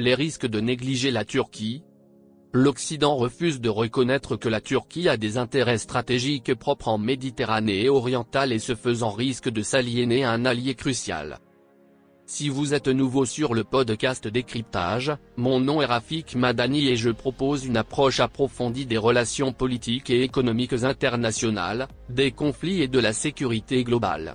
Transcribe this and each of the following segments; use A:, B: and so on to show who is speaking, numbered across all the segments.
A: Les risques de négliger la Turquie, L'Occident refuse de reconnaître que la Turquie a des intérêts stratégiques propres en Méditerranée orientale et ce faisant risque de s'aliéner à un allié crucial. Si vous êtes nouveau sur le podcast Décryptage, mon nom est Rafik Madani et je propose une approche approfondie des relations politiques et économiques internationales, des conflits et de la sécurité globale.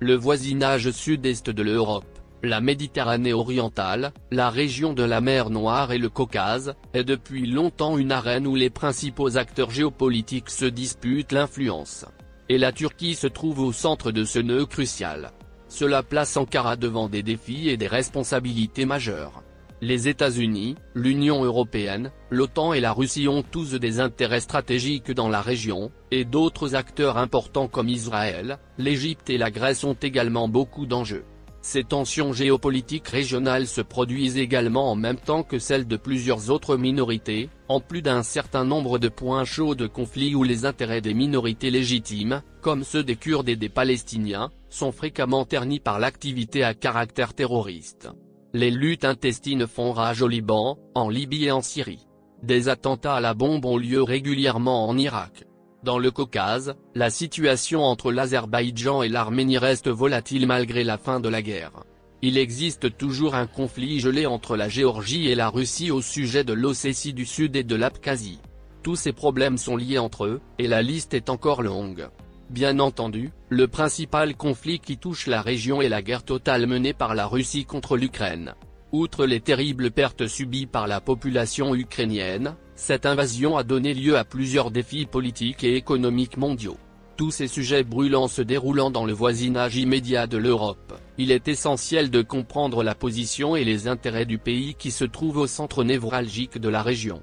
A: Le voisinage sud-est de l'Europe la Méditerranée orientale, la région de la mer Noire et le Caucase, est depuis longtemps une arène où les principaux acteurs géopolitiques se disputent l'influence. Et la Turquie se trouve au centre de ce nœud crucial. Cela place Ankara devant des défis et des responsabilités majeures. Les États-Unis, l'Union européenne, l'OTAN et la Russie ont tous des intérêts stratégiques dans la région, et d'autres acteurs importants comme Israël, l'Égypte et la Grèce ont également beaucoup d'enjeux. Ces tensions géopolitiques régionales se produisent également en même temps que celles de plusieurs autres minorités, en plus d'un certain nombre de points chauds de conflit où les intérêts des minorités légitimes, comme ceux des Kurdes et des Palestiniens, sont fréquemment ternis par l'activité à caractère terroriste. Les luttes intestines font rage au Liban, en Libye et en Syrie. Des attentats à la bombe ont lieu régulièrement en Irak. Dans le Caucase, la situation entre l'Azerbaïdjan et l'Arménie reste volatile malgré la fin de la guerre. Il existe toujours un conflit gelé entre la Géorgie et la Russie au sujet de l'Ossétie du Sud et de l'Abkhazie. Tous ces problèmes sont liés entre eux, et la liste est encore longue. Bien entendu, le principal conflit qui touche la région est la guerre totale menée par la Russie contre l'Ukraine. Outre les terribles pertes subies par la population ukrainienne, cette invasion a donné lieu à plusieurs défis politiques et économiques mondiaux. Tous ces sujets brûlants se déroulant dans le voisinage immédiat de l'Europe, il est essentiel de comprendre la position et les intérêts du pays qui se trouve au centre névralgique de la région.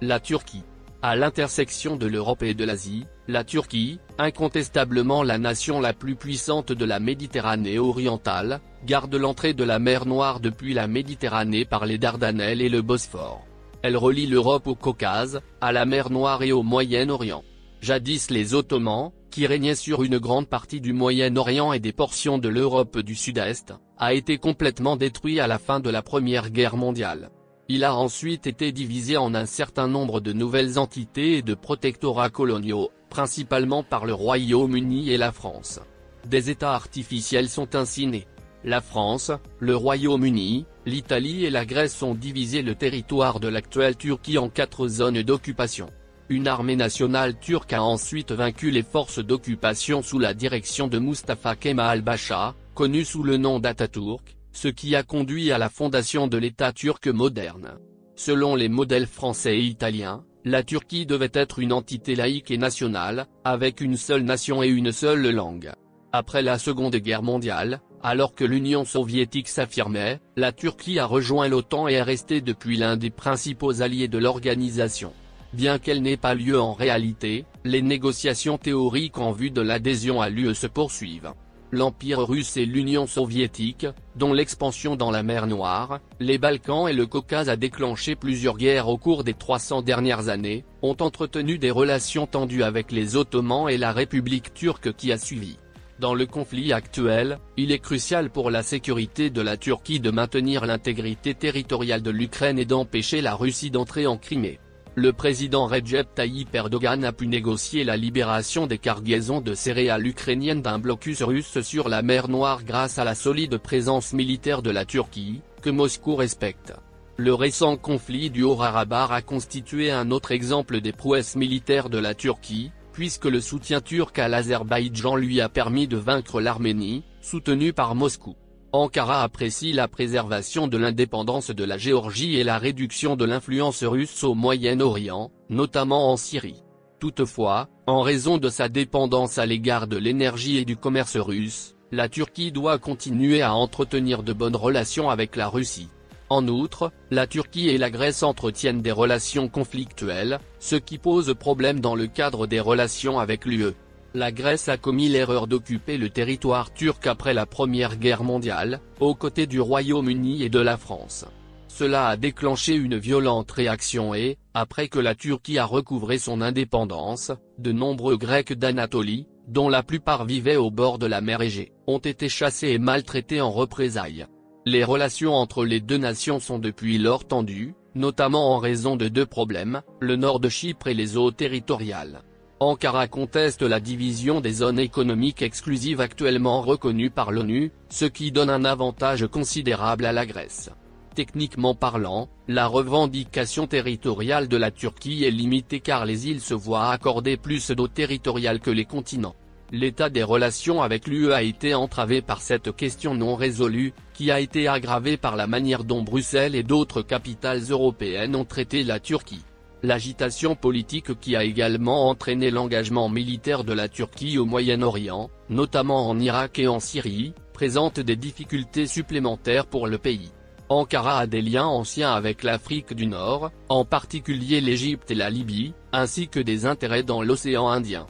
A: La Turquie. À l'intersection de l'Europe et de l'Asie, la Turquie, incontestablement la nation la plus puissante de la Méditerranée orientale, garde l'entrée de la mer Noire depuis la Méditerranée par les Dardanelles et le Bosphore. Elle relie l'Europe au Caucase, à la mer Noire et au Moyen-Orient. Jadis les Ottomans, qui régnaient sur une grande partie du Moyen-Orient et des portions de l'Europe du Sud-Est, a été complètement détruit à la fin de la Première Guerre mondiale. Il a ensuite été divisé en un certain nombre de nouvelles entités et de protectorats coloniaux, principalement par le Royaume-Uni et la France. Des États artificiels sont ainsi nés. La France, le Royaume-Uni, l'Italie et la Grèce ont divisé le territoire de l'actuelle Turquie en quatre zones d'occupation. Une armée nationale turque a ensuite vaincu les forces d'occupation sous la direction de Mustafa Kemal Bacha, connu sous le nom d'Atatürk, ce qui a conduit à la fondation de l'État turc moderne. Selon les modèles français et italiens, la Turquie devait être une entité laïque et nationale, avec une seule nation et une seule langue. Après la Seconde Guerre mondiale, alors que l'Union soviétique s'affirmait, la Turquie a rejoint l'OTAN et est restée depuis l'un des principaux alliés de l'organisation. Bien qu'elle n'ait pas lieu en réalité, les négociations théoriques en vue de l'adhésion à l'UE se poursuivent. L'Empire russe et l'Union soviétique, dont l'expansion dans la mer Noire, les Balkans et le Caucase a déclenché plusieurs guerres au cours des 300 dernières années, ont entretenu des relations tendues avec les Ottomans et la République turque qui a suivi. Dans le conflit actuel, il est crucial pour la sécurité de la Turquie de maintenir l'intégrité territoriale de l'Ukraine et d'empêcher la Russie d'entrer en Crimée. Le président Recep Tayyip Erdogan a pu négocier la libération des cargaisons de céréales ukrainiennes d'un blocus russe sur la mer Noire grâce à la solide présence militaire de la Turquie, que Moscou respecte. Le récent conflit du Haut-Karabakh a constitué un autre exemple des prouesses militaires de la Turquie, puisque le soutien turc à l'Azerbaïdjan lui a permis de vaincre l'Arménie, soutenue par Moscou. Ankara apprécie la préservation de l'indépendance de la Géorgie et la réduction de l'influence russe au Moyen-Orient, notamment en Syrie. Toutefois, en raison de sa dépendance à l'égard de l'énergie et du commerce russe, la Turquie doit continuer à entretenir de bonnes relations avec la Russie. En outre, la Turquie et la Grèce entretiennent des relations conflictuelles, ce qui pose problème dans le cadre des relations avec l'UE. La Grèce a commis l'erreur d'occuper le territoire turc après la Première Guerre mondiale, aux côtés du Royaume-Uni et de la France. Cela a déclenché une violente réaction et, après que la Turquie a recouvré son indépendance, de nombreux Grecs d'Anatolie, dont la plupart vivaient au bord de la mer Égée, ont été chassés et maltraités en représailles. Les relations entre les deux nations sont depuis lors tendues, notamment en raison de deux problèmes, le nord de Chypre et les eaux territoriales. Ankara conteste la division des zones économiques exclusives actuellement reconnues par l'ONU, ce qui donne un avantage considérable à la Grèce. Techniquement parlant, la revendication territoriale de la Turquie est limitée car les îles se voient accorder plus d'eau territoriale que les continents. L'état des relations avec l'UE a été entravé par cette question non résolue, qui a été aggravée par la manière dont Bruxelles et d'autres capitales européennes ont traité la Turquie. L'agitation politique qui a également entraîné l'engagement militaire de la Turquie au Moyen-Orient, notamment en Irak et en Syrie, présente des difficultés supplémentaires pour le pays. Ankara a des liens anciens avec l'Afrique du Nord, en particulier l'Égypte et la Libye, ainsi que des intérêts dans l'océan Indien.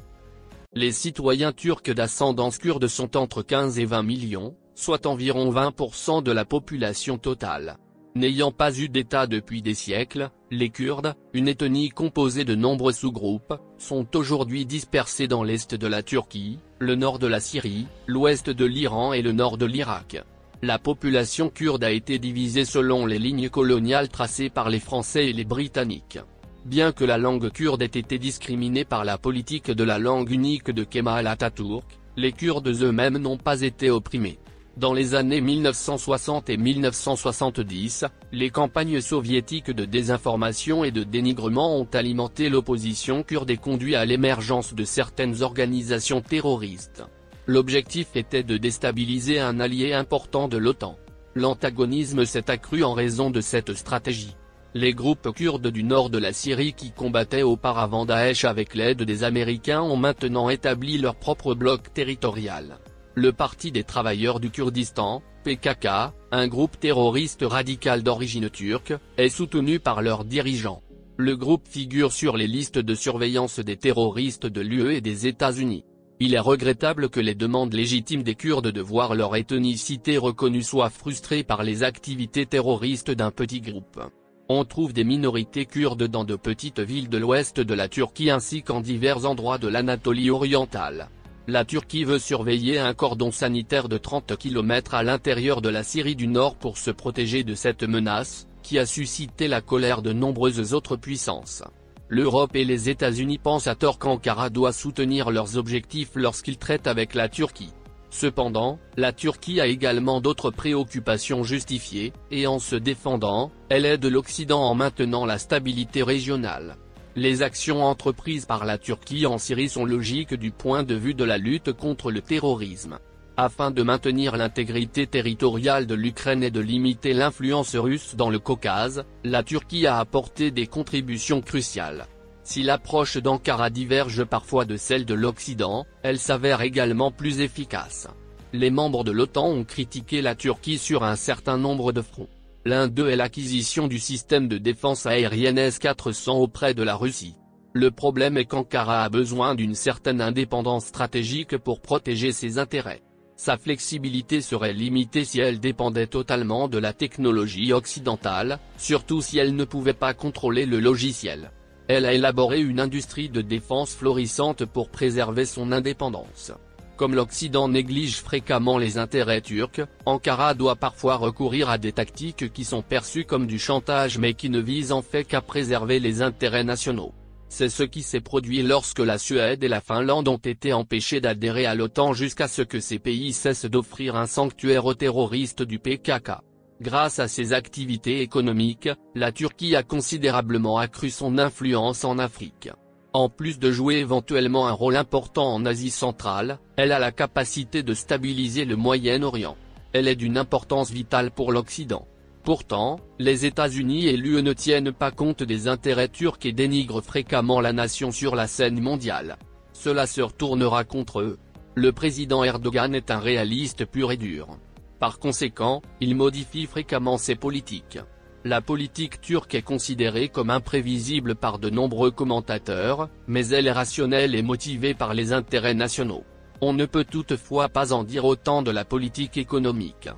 A: Les citoyens turcs d'ascendance kurde sont entre 15 et 20 millions, soit environ 20% de la population totale. N'ayant pas eu d'État depuis des siècles, les Kurdes, une ethnie composée de nombreux sous-groupes, sont aujourd'hui dispersés dans l'est de la Turquie, le nord de la Syrie, l'ouest de l'Iran et le nord de l'Irak. La population kurde a été divisée selon les lignes coloniales tracées par les Français et les Britanniques. Bien que la langue kurde ait été discriminée par la politique de la langue unique de Kemal Atatürk, les Kurdes eux-mêmes n'ont pas été opprimés. Dans les années 1960 et 1970, les campagnes soviétiques de désinformation et de dénigrement ont alimenté l'opposition kurde et conduit à l'émergence de certaines organisations terroristes. L'objectif était de déstabiliser un allié important de l'OTAN. L'antagonisme s'est accru en raison de cette stratégie. Les groupes kurdes du nord de la Syrie qui combattaient auparavant Daesh avec l'aide des Américains ont maintenant établi leur propre bloc territorial. Le Parti des travailleurs du Kurdistan, PKK, un groupe terroriste radical d'origine turque, est soutenu par leurs dirigeants. Le groupe figure sur les listes de surveillance des terroristes de l'UE et des États-Unis. Il est regrettable que les demandes légitimes des Kurdes de voir leur ethnicité reconnue soient frustrées par les activités terroristes d'un petit groupe. On trouve des minorités kurdes dans de petites villes de l'ouest de la Turquie ainsi qu'en divers endroits de l'Anatolie orientale. La Turquie veut surveiller un cordon sanitaire de 30 km à l'intérieur de la Syrie du Nord pour se protéger de cette menace, qui a suscité la colère de nombreuses autres puissances. L'Europe et les États-Unis pensent à tort qu'Ankara doit soutenir leurs objectifs lorsqu'ils traitent avec la Turquie. Cependant, la Turquie a également d'autres préoccupations justifiées, et en se défendant, elle aide l'Occident en maintenant la stabilité régionale. Les actions entreprises par la Turquie en Syrie sont logiques du point de vue de la lutte contre le terrorisme. Afin de maintenir l'intégrité territoriale de l'Ukraine et de limiter l'influence russe dans le Caucase, la Turquie a apporté des contributions cruciales. Si l'approche d'Ankara diverge parfois de celle de l'Occident, elle s'avère également plus efficace. Les membres de l'OTAN ont critiqué la Turquie sur un certain nombre de fronts. L'un d'eux est l'acquisition du système de défense aérienne S-400 auprès de la Russie. Le problème est qu'Ankara a besoin d'une certaine indépendance stratégique pour protéger ses intérêts. Sa flexibilité serait limitée si elle dépendait totalement de la technologie occidentale, surtout si elle ne pouvait pas contrôler le logiciel. Elle a élaboré une industrie de défense florissante pour préserver son indépendance. Comme l'Occident néglige fréquemment les intérêts turcs, Ankara doit parfois recourir à des tactiques qui sont perçues comme du chantage mais qui ne visent en fait qu'à préserver les intérêts nationaux. C'est ce qui s'est produit lorsque la Suède et la Finlande ont été empêchées d'adhérer à l'OTAN jusqu'à ce que ces pays cessent d'offrir un sanctuaire aux terroristes du PKK. Grâce à ses activités économiques, la Turquie a considérablement accru son influence en Afrique. En plus de jouer éventuellement un rôle important en Asie centrale, elle a la capacité de stabiliser le Moyen-Orient. Elle est d'une importance vitale pour l'Occident. Pourtant, les États-Unis et l'UE ne tiennent pas compte des intérêts turcs et dénigrent fréquemment la nation sur la scène mondiale. Cela se retournera contre eux. Le président Erdogan est un réaliste pur et dur. Par conséquent, il modifie fréquemment ses politiques. La politique turque est considérée comme imprévisible par de nombreux commentateurs, mais elle est rationnelle et motivée par les intérêts nationaux. On ne peut toutefois pas en dire autant de la politique économique.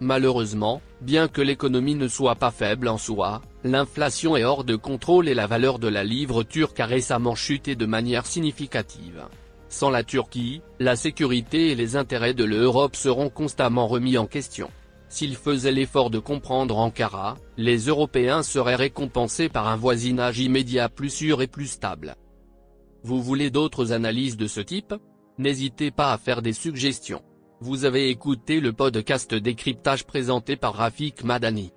A: Malheureusement, bien que l'économie ne soit pas faible en soi, l'inflation est hors de contrôle et la valeur de la livre turque a récemment chuté de manière significative. Sans la Turquie, la sécurité et les intérêts de l'Europe seront constamment remis en question. S'ils faisaient l'effort de comprendre Ankara, les Européens seraient récompensés par un voisinage immédiat plus sûr et plus stable. Vous voulez d'autres analyses de ce type? N'hésitez pas à faire des suggestions. Vous avez écouté le podcast Décryptage présenté par Rafik Madani.